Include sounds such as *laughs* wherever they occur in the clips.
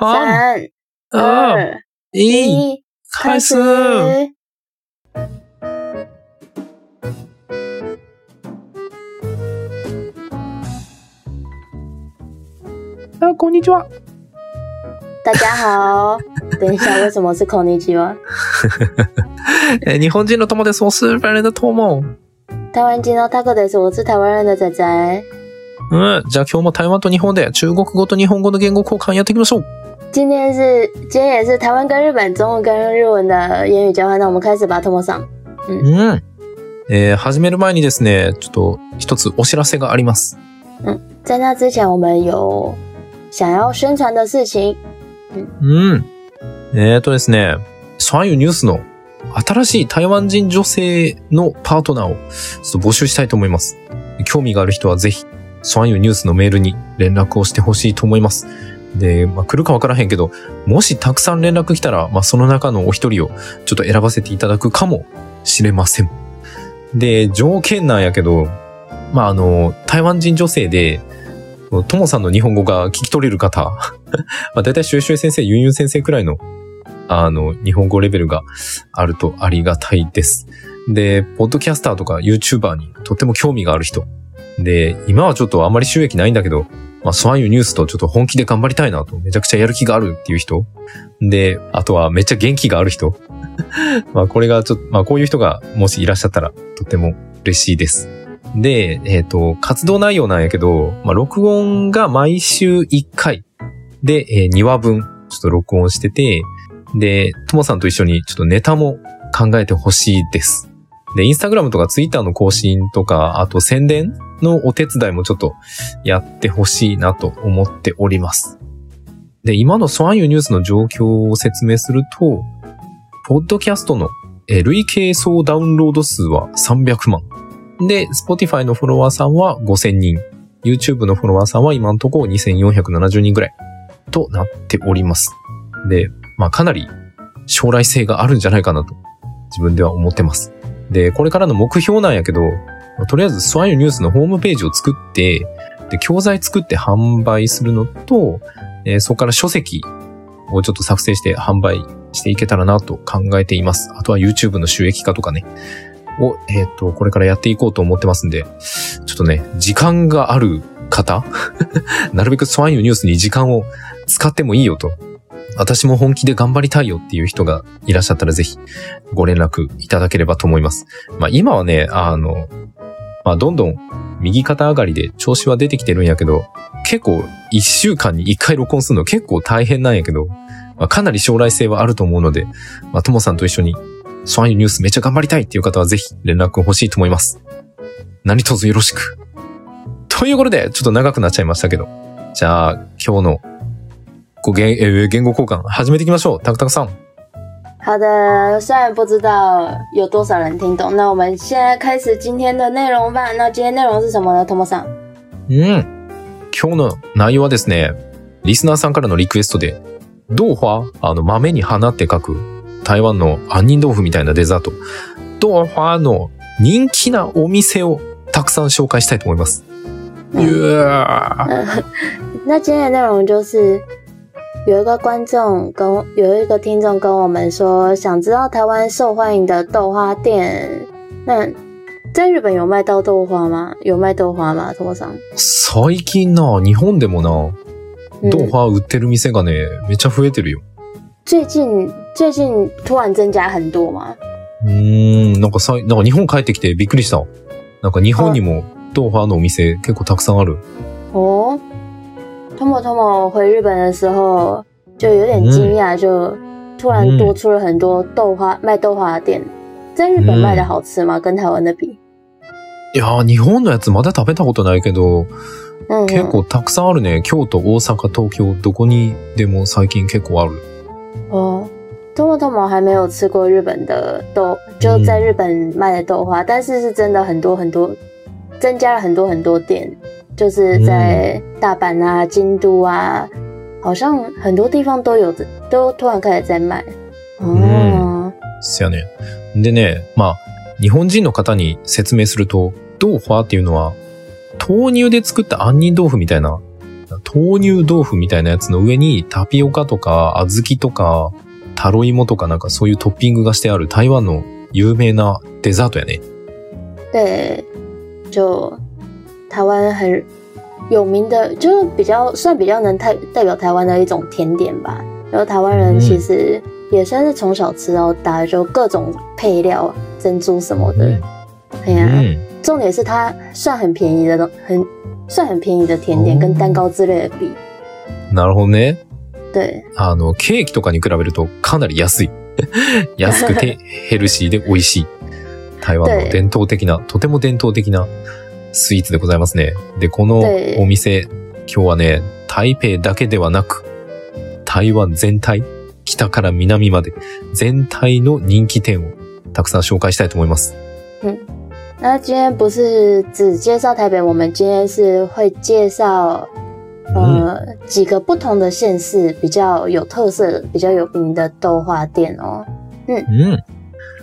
三、二、二、一，一，开始。啊，こんにちは。大家好。*laughs* 等一下，为什么是口尼基吗？*laughs* えー日本人の友です。我是日本人的友。台湾金のタコです。我是台湾人的仔仔。うん。じゃあ今日も台湾と日本で中国語と日本語の言語交換やっていきましょう。今天是今天也是台湾跟日本中文跟日文的言语交换，那我们開始吧，ともさん。うん。えー始める前にですね、ちょっと一つお知らせがあります。在那之前，我们有想要宣传的事情。うん。えーとですね、そういうニュースの新しい台湾人女性のパートナーをちょっと募集したいと思います。興味がある人はぜひ、そういうニュースのメールに連絡をしてほしいと思います。で、まあ、来るかわからへんけど、もしたくさん連絡来たら、まあ、その中のお一人をちょっと選ばせていただくかもしれません。で、条件なんやけど、まあ、あの、台湾人女性で、ともさんの日本語が聞き取れる方、*laughs* まあ、だいたいシュエシュエ先生、ユンユン先生くらいの、あの、日本語レベルがあるとありがたいです。で、ポッドキャスターとか YouTuber にとっても興味がある人。で、今はちょっとあんまり収益ないんだけど、まあ、そういうニュースとちょっと本気で頑張りたいなと、めちゃくちゃやる気があるっていう人。で、あとはめっちゃ元気がある人。*laughs* まあ、これがちょっと、まあ、こういう人がもしいらっしゃったらとても嬉しいです。で、えっ、と、活動内容なんやけど、まあ、録音が毎週1回で、え2話分、ちょっと録音してて、で、ともさんと一緒にちょっとネタも考えてほしいです。で、インスタグラムとかツイッターの更新とか、あと宣伝のお手伝いもちょっとやってほしいなと思っております。で、今のソアンユニュースの状況を説明すると、ポッドキャストの累計総ダウンロード数は300万。で、Spotify のフォロワーさんは5000人。YouTube のフォロワーさんは今のところ2470人ぐらいとなっております。で、まあかなり将来性があるんじゃないかなと自分では思ってます。で、これからの目標なんやけど、とりあえずスワイユニュースのホームページを作って、で、教材作って販売するのと、えーそこから書籍をちょっと作成して販売していけたらなと考えています。あとは YouTube の収益化とかね、を、えっ、と、これからやっていこうと思ってますんで、ちょっとね、時間がある方 *laughs* なるべくスワイユニュースに時間を使ってもいいよと。私も本気で頑張りたいよっていう人がいらっしゃったらぜひご連絡いただければと思います。まあ今はね、あの、まあどんどん右肩上がりで調子は出てきてるんやけど、結構一週間に一回録音するの結構大変なんやけど、まあ、かなり将来性はあると思うので、まあともさんと一緒にそういうニュースめっちゃ頑張りたいっていう方はぜひ連絡欲しいと思います。何卒よろしく。ということで、ちょっと長くなっちゃいましたけど。じゃあ、今日のご言,、えー言語交換始めていきましょう。タクタクさん。好的，虽然不知道有多少人听懂，那我们现在开始今天的内容吧。那今天内容是什么呢，ともさん？うん。今日の内容はですね、リスナーさんからのリクエストで、豆花、あの、豆に花って書く、台湾の杏仁豆腐みたいなデザート、豆花の人気なお店をたくさん紹介したいと思います。いやー呃，*laughs* 那今天的内容就是有一个观众跟有一个听众跟我们说，想知道台湾受欢迎的豆花店。那在日本有卖到豆花吗？有卖豆花吗？ともさん？最近な、日本でもな、嗯豆花売ってる店がね、めっちゃ増えてるよ。最近最近突然增加很多吗？うーん、なんかさい、なんか日本帰ってきてびっくりした。なんか日本にも豆花のお店結構たくさんある。哦，托莫托莫回日本的时候就有点惊讶，就突然多出了很多豆花、卖豆花的店。在日本卖的好吃吗？跟台湾的比？いやー、日本のやつまだ食べたことないけど、嗯，結構たくさんあるね。京都、大阪、東京、どこにでも最近結構ある。哦，托莫托莫还没有吃过日本的豆，就在日本卖的豆花，但是是真的很多很多，增加了很多很多店， 就是在大阪啊、京都啊，好像很多地方都有的，都突然开始在卖。哦，すやね。でね、まあ、日本人の方に説明すると、豆花っていうのは、豆乳で作った杏仁豆腐みたいな、豆乳豆腐みたいなやつの上にタピオカとか小豆とかタロイモとかなんかそういうトッピングがしてある台湾の有名なデザートやね。对，就台湾很有名的，就是比较算比较能代代表台湾的一种甜点吧。然后台湾人其实也算是从小吃到大，就各种配料、珍珠什么的。哎呀、うん。重点是它算很便宜的东，很算很便宜的甜点，哦跟蛋糕之类的比，なるほどね。对あの、ケーキとかに比べるとかなり安い。*laughs* 安くてヘルシーで美味しい。台湾の*laughs* 伝統的な、とても伝統的な スイーツでございますね。で、この对お店、今日はね、台北だけではなく、台湾全体、北から南まで、全体の人気店をたくさん紹介したいと思います。那今天不是只介绍台北，我们今天是会介绍うん。呃几个不同的县市比较有特色、比较有名的豆花店哦。うん。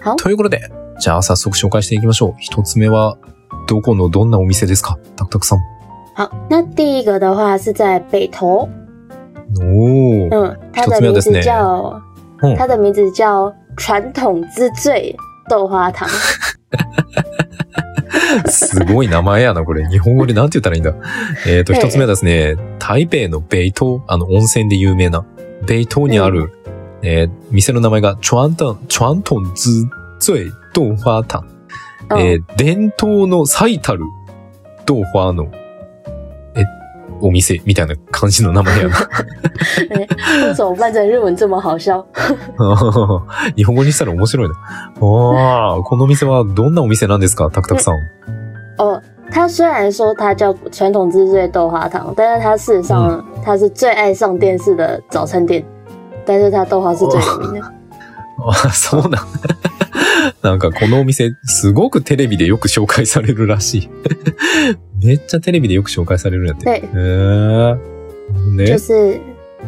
好ということで、じゃあ早速紹介していきましょう。一つ目は、どこのどんなお店ですか？タクタクさん。好，那第一个的话是在北投，おー。嗯，它的名字叫嗯它的名字叫传统之最豆花堂。*laughs* すごい名前やな、これ。日本語でなんて言ったらいいんだ？えっ、と、ええ一つ目はですね、台北の北東、あの、温泉で有名な、北東にある、えー店の名前が、チュアントン、チュアントンズ最豆花えー伝統の最たる豆花の、え、お店みたいな感じの名前やな。为什么翻成日文这么好笑？日本語にしたら面白いな。ああ、この店はどんなお店なんですかタクタクさん。哦，它虽然说它叫传统之最豆花堂，但是它事实上它是最爱上电视的早餐店，但是它豆花是最有名的。あ、そうなん。なんかこのお店、すごくテレビでよく紹介されるらしい。めっちゃテレビでよく紹介されるんやって。へ对，え就ね。是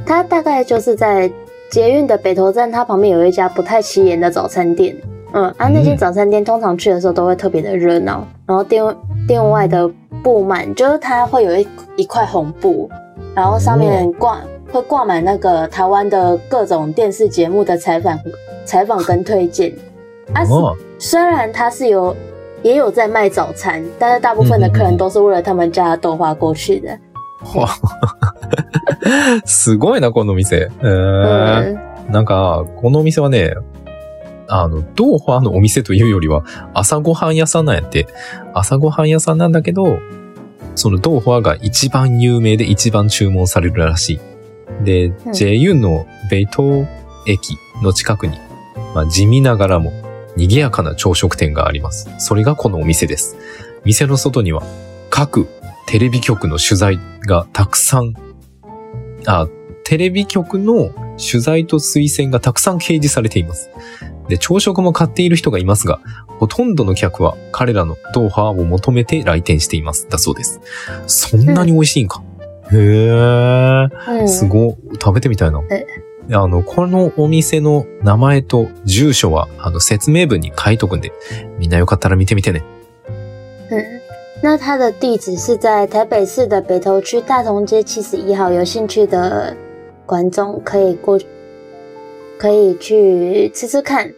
它大概就是在捷运的北投站，它旁边有一家不太起眼的早餐店。嗯，啊，那间嗯早餐店通常去的时候都会特别的热闹，然后店店外的布满，就是它会有一一块红布，然后上面挂会挂满那个台湾的各种电视节目的采访采访跟推荐。 啊，虽然它是有也有在卖早餐，但是大部分的客人都是为了他们家的豆花过去的。わ *laughs* すごいな、この店。えー嗯，なんか、このお店はね、あの、ドーファーのお店というよりは、朝ごはん屋さんなんやって。朝ごはん屋さんなんだけど、そのドーファーが一番有名で一番注文されるらしい。で、うん JU の北東駅の近くに、まあ、地味ながらも賑やかな朝食店があります。それがこのお店です。店の外には各テレビ局の取材がたくさん、あ、テレビ局の取材と推薦がたくさん掲示されています。で、朝食も買っている人がいますが、ほとんどの客は彼らのドーハーを求めて来店しています。だそうです。そんなに美味しいんか？へー。嗯すごい。食べてみたいな。えあの、このお店の名前と住所は、あの、説明文に書いとくんで、みんなよかったら見てみてね。嗯，那它的地址是在台北市的北投区大同街七十一号，有兴趣的观众可以过，可以去吃吃看。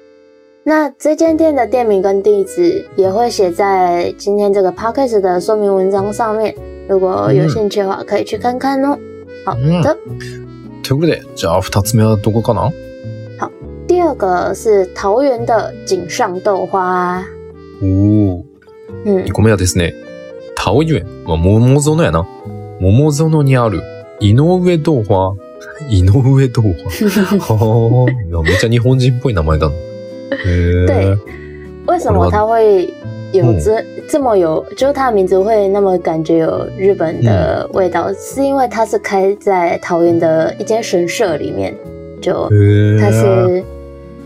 那这间店的店名跟地址也会写在今天这个 podcast 的说明文章上面，如果有兴趣的话，可以去看看哦。好的，ということで、じゃあ二つ目はどこかな第二个是桃园的井上豆花，おー。嗯2個目はですね、タオユエン。まあ、桃園やな。桃園にある、井上豆花。井上豆花。は *laughs* あ。いやめっちゃ日本人っぽい名前だな。へ *laughs* 对え。为什么它会有这、这么有，就是它的名字会那么感觉有日本的味道，是因为它是开在桃园的一间神社里面，就へえ。它是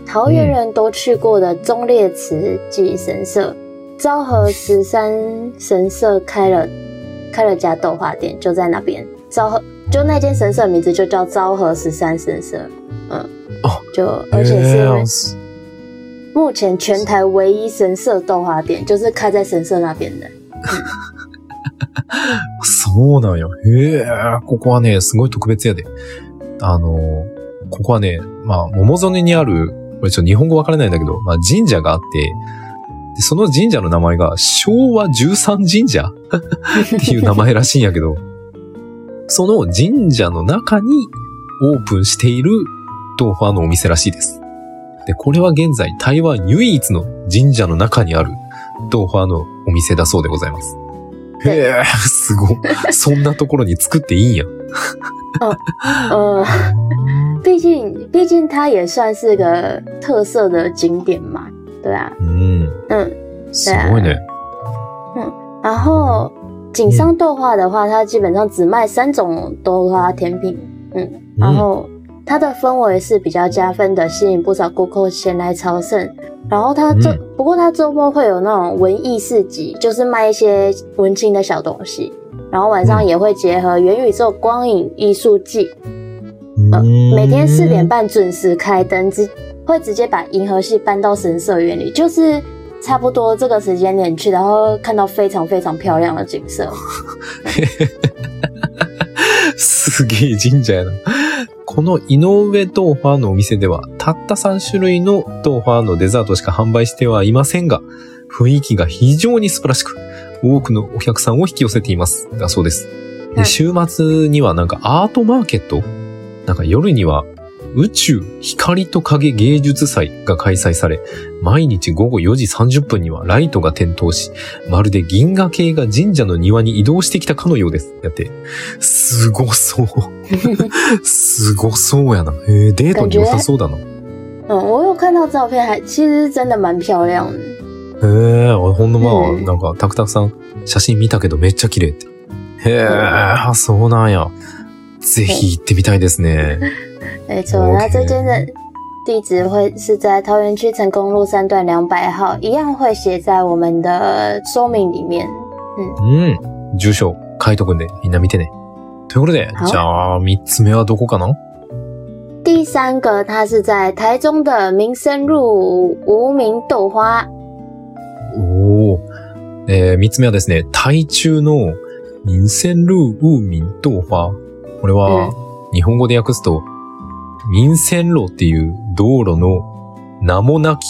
桃园人都去过的忠烈祠祭神社，昭和十三神社开了开了家豆花店，就在那边。昭和就那间神社名字就叫昭和十三神社，嗯，哦，就而且是へえ 目前全台唯一神社豆花店，就是开在神社那边的。*laughs* そうなんや。へえ、ここはね、すごい特別やで。あの、ここはね、まあ、桃園にある、これちょっと日本語わからないんだけど、まあ神社があって、でその神社の名前が昭和13神社 *laughs* っていう名前らしいんやけど、その神社の中にオープンしている豆腐のお店らしいです。で、これは現在台湾唯一の神社の中にある豆腐屋のお店だそうでございます。へえ、すごい。そんなところに作っていいんや。*laughs* 呃，*laughs* 毕竟毕竟它也算是个特色的景点嘛，对啊，うん。嗯，すごいね。然后锦上豆花的话，它基本上只卖三种豆花甜品，嗯，然后它的氛围是比较加分的，吸引不少顾客前来朝圣。然后它周、嗯不过它周末会有那种文艺市集，就是卖一些文青的小东西。然后晚上嗯也会结合元宇宙光影艺术季，呃うん每天四点半准时开灯，直会直接把银河系搬到神社园里，就是差不多这个时间点去，然后看到非常非常漂亮的景色。*laughs* すげえ神社やな。 この井上豆腐のお店では、たった3種類の豆腐のデザートしか販売してはいませんが、雰囲気が非常に素晴らしく、多くのお客さんを引き寄せています。だそうです。で、はい週末にはなんかアートマーケットなんか夜には宇宙光と影芸術祭が開催され、毎日午後4時30分にはライトが点灯し、まるで銀河系が神社の庭に移動してきたかのようです。やって。すごそう。*laughs* すごそうやな。えー、デートに良さそうだな。嗯，我有看到照片，还其实真的蛮漂亮的。へえ、俺ほんのまあ、うんなんか、たくたくさん写真見たけどめっちゃ綺麗って。へえ、あそうなんや。ぜひ行ってみたいですね。没错，OK 那这间的地址会是在桃园区成功路三段两百号，一样会写在我们的说明里面。うん。住所書いとくんで、みんな見てね。ということで好、じゃあ、三つ目はどこかな？第三个，它是在台中的民生路无名豆花。おお。えー、三つ目はですね、台中の民線路ウーミン豆花。これは、日本語で訳すと、民線路っていう道路の名もなき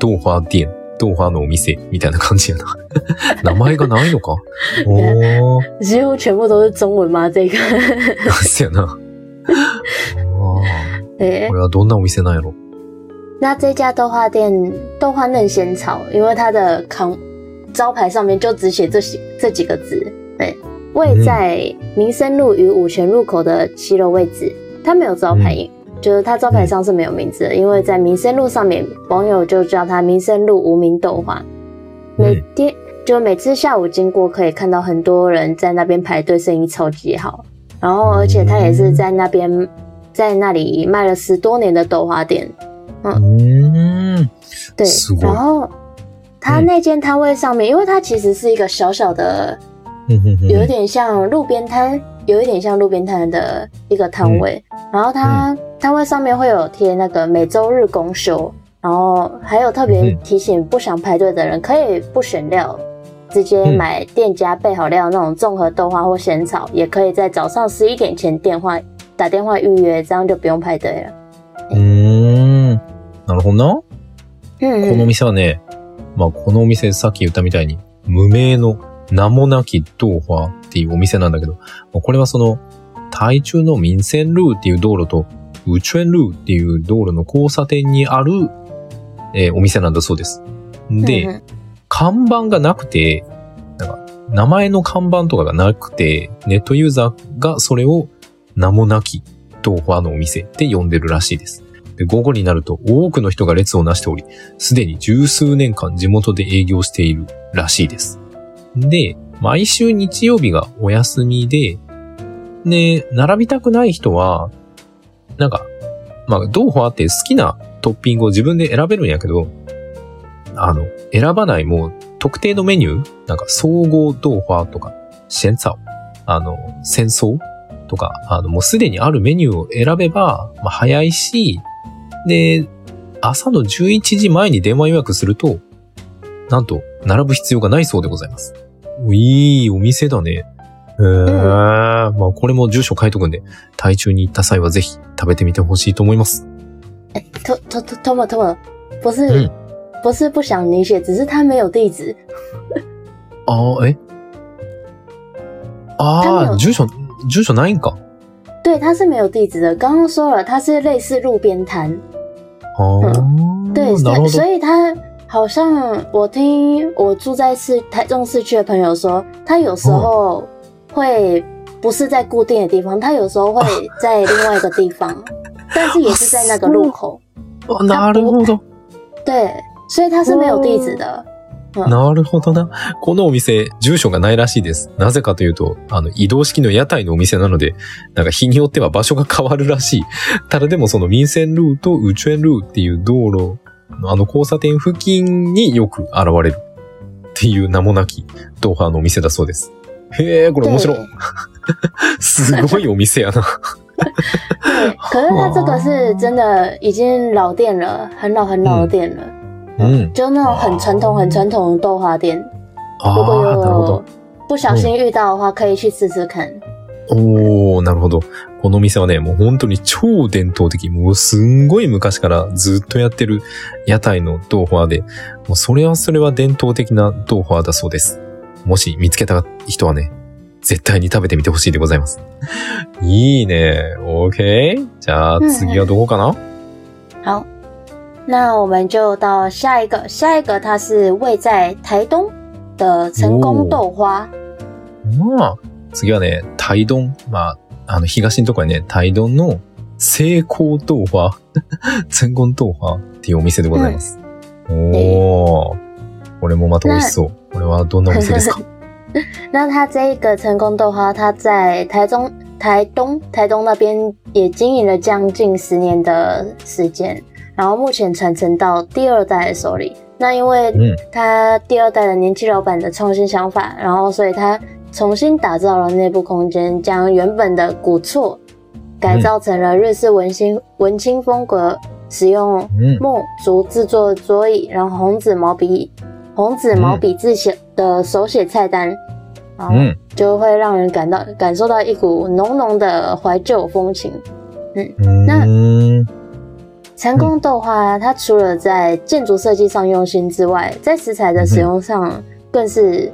豆花店、豆花のお店みたいな感じやな。*laughs* 名前がないのか？*laughs* おー。几乎全部都是中文吗？这个，そうやな。*laughs* あ对ーこ。れはどんなお店なんやろ？那这家豆花店豆花嫩仙草，因为它的扛招牌上面就只写这几这几个字，对，位在民生路与五泉路口的七楼位置，它没有招牌，就是它招牌上是没有名字的，因为在民生路上面，网友就叫它民生路无名豆花。每天就每次下午经过，可以看到很多人在那边排队，生意超级好。然后，而且它也是在那边，在那里卖了十多年的豆花店。うーん。对すご，い然后它那间摊位上面，因为它其实是一个小小的，有一点像路边摊，有一点像路边摊的一个摊位。然后它 摊位上面会有贴那个每周日公休，然后还有特别嗯提醒不想排队的人可以不选料。直接嗯买店家备好料那种综合豆花或仙草，也可以在早上十一点前电话打电话预约，这样就不用排队了。うーん。なるほどな。嗯このお店はね、まあこのお店さっき言ったみたいに、無名の名もなき豆花っていうお店なんだけど、まあこれはその、台中の民線路っていう道路と、宇泉路っていう道路の交差点にある、えーお店なんだそうです。で、嗯看板がなくて、なんか、名前の看板とかがなくて、ネットユーザーがそれを名もなき豆腐のお店って呼んでるらしいです。で午後になると多くの人が列をなしており、すでに十数年間地元で営業しているらしいです。で、毎週日曜日がお休みで、で、並びたくない人は、なんか、まあ、豆腐あって好きなトッピングを自分で選べるんやけど、あの、選ばないもう特定のメニューなんか総合豆腐とか、シェンツァオ、あの、戦争とか、あの、もうすでにあるメニューを選べば、まあ、早いし、で、朝の11時前に電話予約すると、なんと、並ぶ必要がないそうでございます。いいお店だね。へえ、まあこれも住所書いとくんで、台中に行った際はぜひ食べてみてほしいと思います。哎，托托托托莫托莫，不是、嗯不是不想你写，只是他没有地址。ああ、え？あ住所、住所ないんか？对，它是没有地址的。刚刚说了，它是类似路边摊。ああ、对，所。以它好像我听我住在市台中市区的朋友说，他有时候会不是在固定的地方，他有时候会在另外一个地方，*laughs* 但是也是在那个路口。あなるほど。对，所以它是没有地址的。なるほどな。このお店、住所がないらしいです。なぜかというと、あの、移動式の屋台のお店なので、なんか日によっては場所が変わるらしい。*laughs* ただでもその民生路と宇宙路っていう道路のあの交差点付近によく現れるっていう名もなきドーハーのお店だそうです。へえ、これ面白い。すごいお店やな。对，可是它这个是真的已经老店了，很老很老的店了。うん。就那种很传统、很传统的豆花店。あ如果有。不小心遇到的话，可以去试试看。おー、なるほど。この店はね、もう本当に超伝統的、もうすんごい昔からずっとやってる屋台のドーファーで、もうそれはそれは伝統的なドーファーだそうです。もし見つけた人はね、絶対に食べてみてほしいでございます。いいね。OK? じゃあ次はどこかな、好，那我们就到下一个，下一个它是位在台东的成功豆花。まあ、次はね、台東。まあ、あの、東のとこはね、台東の成功豆花、*laughs* 成功豆花っていうお店でございます。おー。これもまた美味しそう。これはどんなお店ですか那它这一个成功豆花，它在台中、台东、台东那边也经营了将近十年的时间，然后目前传承到第二代的手里。那因为嗯他第二代的年轻老板的创新想法，然后所以他重新打造了内部空间，将原本的古厝改造成了日式文青文青风格，使用うん。木竹制作桌椅，然后红纸毛笔 红纸毛笔字写的手写菜单，然后うん。就会让人感到感受到一股浓浓的怀旧风情。うーん。成功豆花，它除了在建筑设计上用心之外，在食材的使用上更是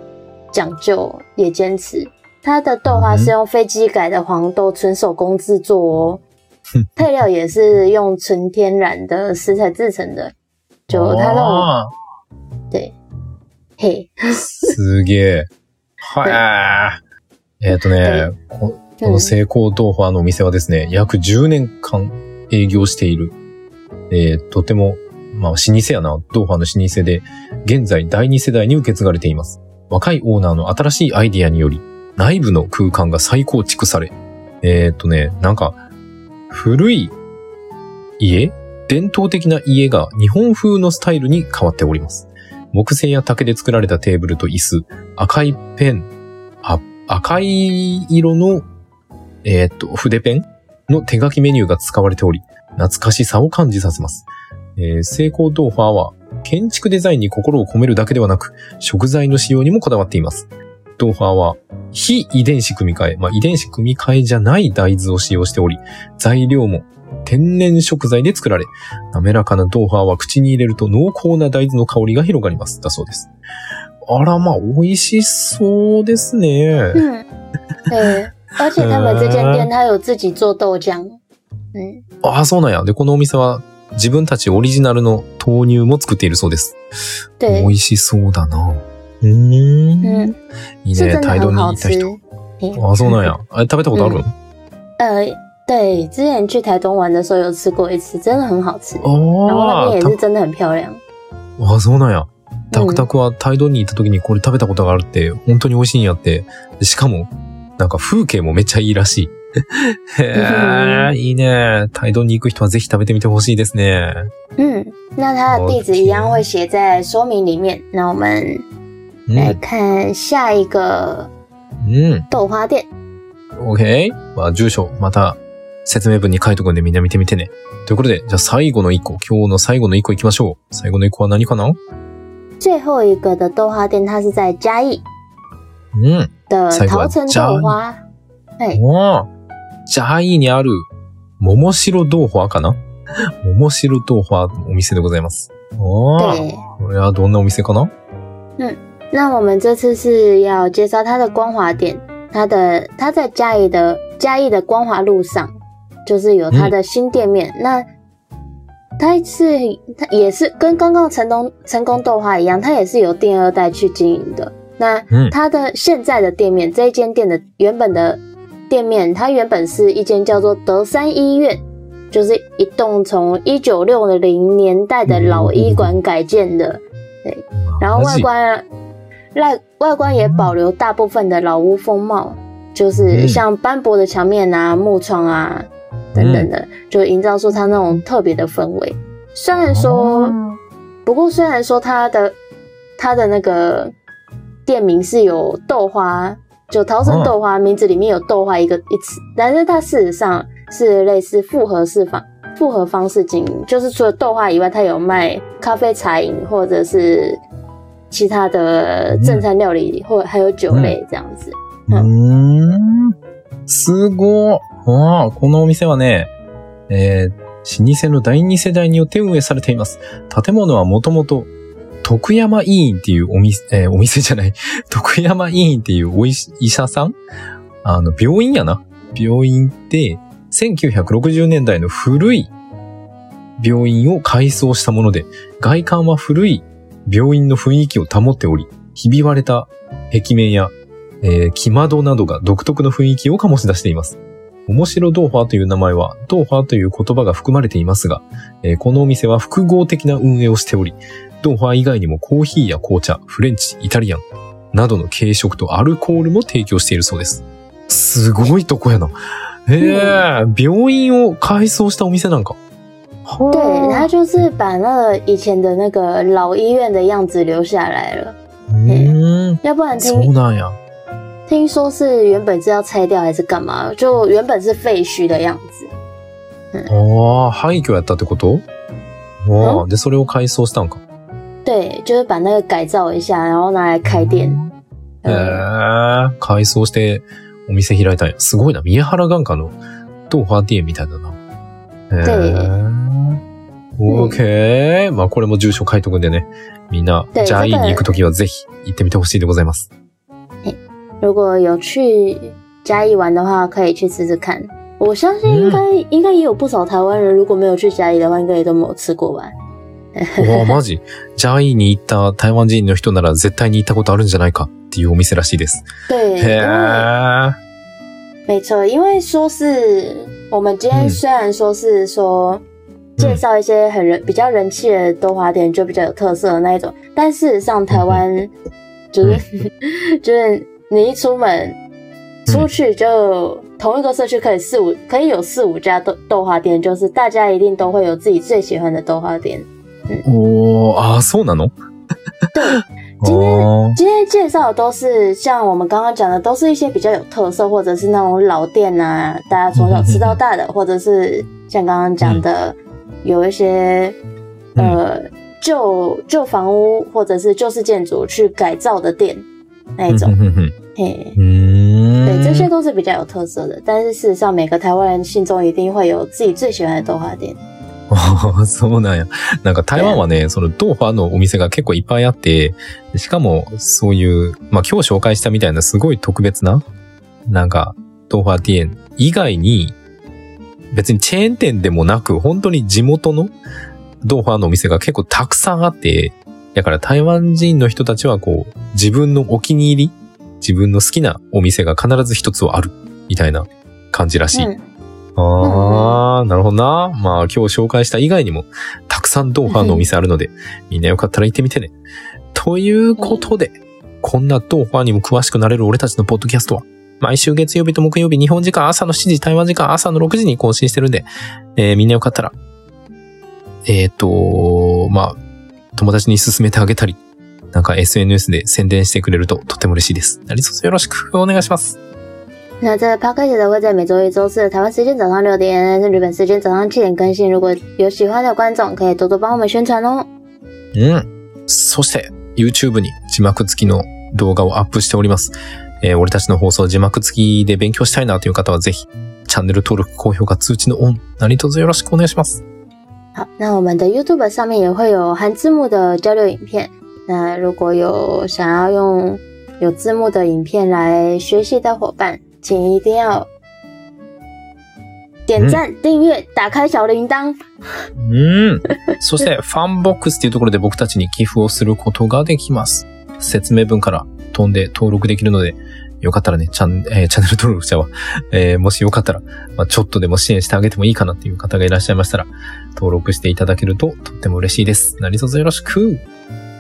讲究也坚持。它的豆花是用非机改的黄豆纯手工制作哦，配料也是用纯天然的食材制成的，就它那种あ对， 嘿，ーすげえ。はい。えっ、とね、ここの成功豆腐のお店はですね、約10年間営業している、えーとても、まあ、老舗やな、豆腐の老舗で、現在第2世代に受け継がれています。若いオーナーの新しいアイディアにより、内部の空間が再構築され、えっ、とね、なんか、古い家？伝統的な家が日本風のスタイルに変わっております。木製や竹で作られたテーブルと椅子、赤いペン、あ赤い色の、えーっと、筆ペンの手書きメニューが使われており、懐かしさを感じさせます。えー成功ドーファーは、建築デザインに心を込めるだけではなく、食材の使用にもこだわっています。ドーファーは、非遺伝子組み換え、まあ、遺伝子組み換えじゃない大豆を使用しており、材料も天然食材で作られ、滑らかなドーファーは口に入れると濃厚な大豆の香りが広がります。だそうです。あら、まあ、美味しそうですね。嗯，对，而且他们这间店它有自己做豆浆，嗯，ああ、そうなんや。で、このお店は自分たちオリジナルの豆乳も作っているそうです。对美，味しそうだな。うーん。嗯，いいね。態度にいた人。。嘿ああ、そうなんや。あれ食べたことある？对，之前去台东玩的时候有吃过一次，真的很好吃。然后那边也是真的很漂亮。た、あそうなんや。タクタクは態度に行った時にこれ食べたことがあるって、本当に美味しいんやって。でしかも、なんか風景もめっちゃいいらしい。*laughs* へえ、いいね。態度に行く人はぜひ食べてみてほしいですね。嗯，那它的地址一样会写在说明里面。那我们来うん。看下一个うん。豆花店。OK? まあ、住所、また説明文に書いとくんでみんな見てみてね。ということで、じゃあ最後の一個、今日の最後の一個行きましょう。最後の一個は何かな？最后一个的豆花店，它是在嘉义。うん。的桃城豆花。哎，おージャイにある、桃城豆花かな？桃城豆花のお店でございます。おー对。これはどんなお店かな？那我们这次是要介绍它的光华店，它的它在嘉义的嘉义的光华路上，就是有它的新店面。那它是它也是跟刚刚成功成功豆花一样，它也是由店二代去经营的。那嗯它的现在的店面，这一间店的原本的店面，它原本是一间叫做德山医院，就是一栋从一九六零年代的老医馆改建的。对然后外观外外观也保留大部分的老屋风貌，就是嗯像斑驳的墙面啊、木窗啊等等的，就营造出它那种特别的氛围。虽然说，不过虽然说它的它的那个店名是有豆花，就桃城豆花名字里面有豆花一个一词，但是它事实上是类似复合式方复合方式经营，就是除了豆花以外，它有卖咖啡茶饮或者是其他的正餐料理，或还有酒类这样子。うーん。すごい。ああ、このお店はね、えー、老舗の第二世代によって運営されています。建物はもともと、徳山医院っていうお店、えーお店じゃない。*laughs* 徳山医院っていうお医医者さん？あの、病院やな。病院って、1960年代の古い病院を改装したもので、外観は古い病院の雰囲気を保っており、ひび割れた壁面やえー、木窓などが独特の雰囲気を醸し出しています。面白豆花という名前は、豆花という言葉が含まれていますが、えーこのお店は複合的な運営をしており、豆花以外にもコーヒーや紅茶、フレンチ、イタリアンなどの軽食とアルコールも提供しているそうです。すごいとこやな。へえ、病院を改装したお店なんか。は对，あ它就是把那个以前的那个老医院的样子留下来了，うーん、要不然そう听なんや。听说是原本是要拆掉还是干嘛？就原本是废墟的样子。ああ、廃墟やったってこと？ああ、で、それを改装したんか？对，就是把那个改造一下，然后拿来开店。へ嗯え、改装してお店開いたんや。すごいな。宮原眼科の豆花店みたいだな。へえ。オーケー。まあこれも住所書いとくんでね。みんな、对ジャイ这个に行くときはぜひ行ってみてほしいでございます。如果有去嘉义玩的话，可以去吃吃看。我相信应该、应该也有不少台湾人，如果没有去嘉义的话，应该也都没有吃过吧。おー*laughs* マジジャイに行った台湾人の人なら絶対に行ったことあるんじゃないかっていうお店らしいです。*laughs* 对，へ因为え。没错，因为说是我们今天嗯虽然说是说介绍一些很人比较人气的豆花店，就比较有特色的那一种，但事实上台湾就是、就是 *laughs* 你一出门出去就同一个社区可以四五可以有四五家豆豆花店，就是大家一定都会有自己最喜欢的豆花店。おー、あー、そうなの对，*laughs* 今天今天介绍的都是像我们刚刚讲的，都是一些比较有特色，或者是那种老店啊，大家从小吃到大的，或者是像刚刚讲的，有一些呃旧旧房屋或者是旧式建筑去改造的店那一种，ふんふんふん 嘿，うーん对，这些都是比较有特色的。但是事实上，每个台湾人心中一定会有自己最喜欢的豆花店。*laughs* そうなんや。なんか台湾はね、その豆花のお店が結構いっぱいあって、しかもそういう、まあ今日紹介したみたいなすごい特別な、なんか豆花店以外に、別にチェーン店でもなく、本当に地元の豆花のお店が結構たくさんあって、だから台湾人の人たちはこう、自分のお気に入り、自分の好きなお店が必ず一つはある、みたいな感じらしい。嗯，ああ、なるほどな。まあ今日紹介した以外にも、たくさんドーハーのお店あるので、みんなよかったら行ってみてね。ということで、こんなドーハーにも詳しくなれる俺たちのポッドキャストは、毎週月曜日と木曜日、日本時間朝の7時、台湾時間朝の6時に更新してるんで、えーみんなよかったら、えっ、と、まあ、友達に勧めてあげたり、なんか SNS で宣伝してくれるととても嬉しいです。何卒よろしくお願いします。那这个 podcast 呢会在每周一、周四的台湾时间早上六点，是日本时间早上七点更新。如果有喜欢的观众，可以多多帮我们宣传哦。うん。そして、YouTube に字幕付きの動画をアップしております。えー俺たちの放送字幕付きで勉強したいなという方はぜひ、チャンネル登録、高評価、通知のオン、何卒よろしくお願いします。好，那我们的 YouTube 上面也会有含字幕的交流影片。那如果有想要用有字幕的影片来学习的伙伴，请一定要点赞、订阅、打开小铃铛。うん。そして、*laughs* ファンボックスっていうところで僕たちに寄付をすることができます。説明文から飛んで登録できるので、よかったらね、チャン、えーチャンネル登録者は、えーもしよかったら、まあ、ちょっとでも支援してあげてもいいかなっていう方がいらっしゃいましたら、登録していただけるととっても嬉しいです。何卒よろしく。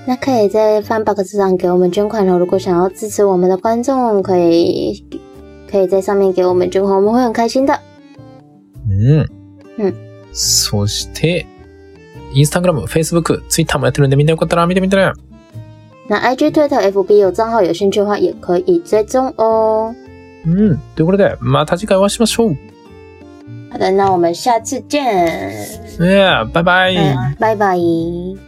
那可以在 Funbox 上给我们捐款哦。如果想要支持我们的观众，可以可以在上面给我们捐款，我们会很开心的。うん。うん。そして、インスタグラム、フェイスブック、ツイッターもやってるんでみんなよかったら見てみてね。那 IG、Twitter、FB 有账号，有兴趣的话也可以追踪哦。うん。ということで、また次回お会いしましょう。好的，那我们下次见。ねえ、バイバイ。嗯，拜拜。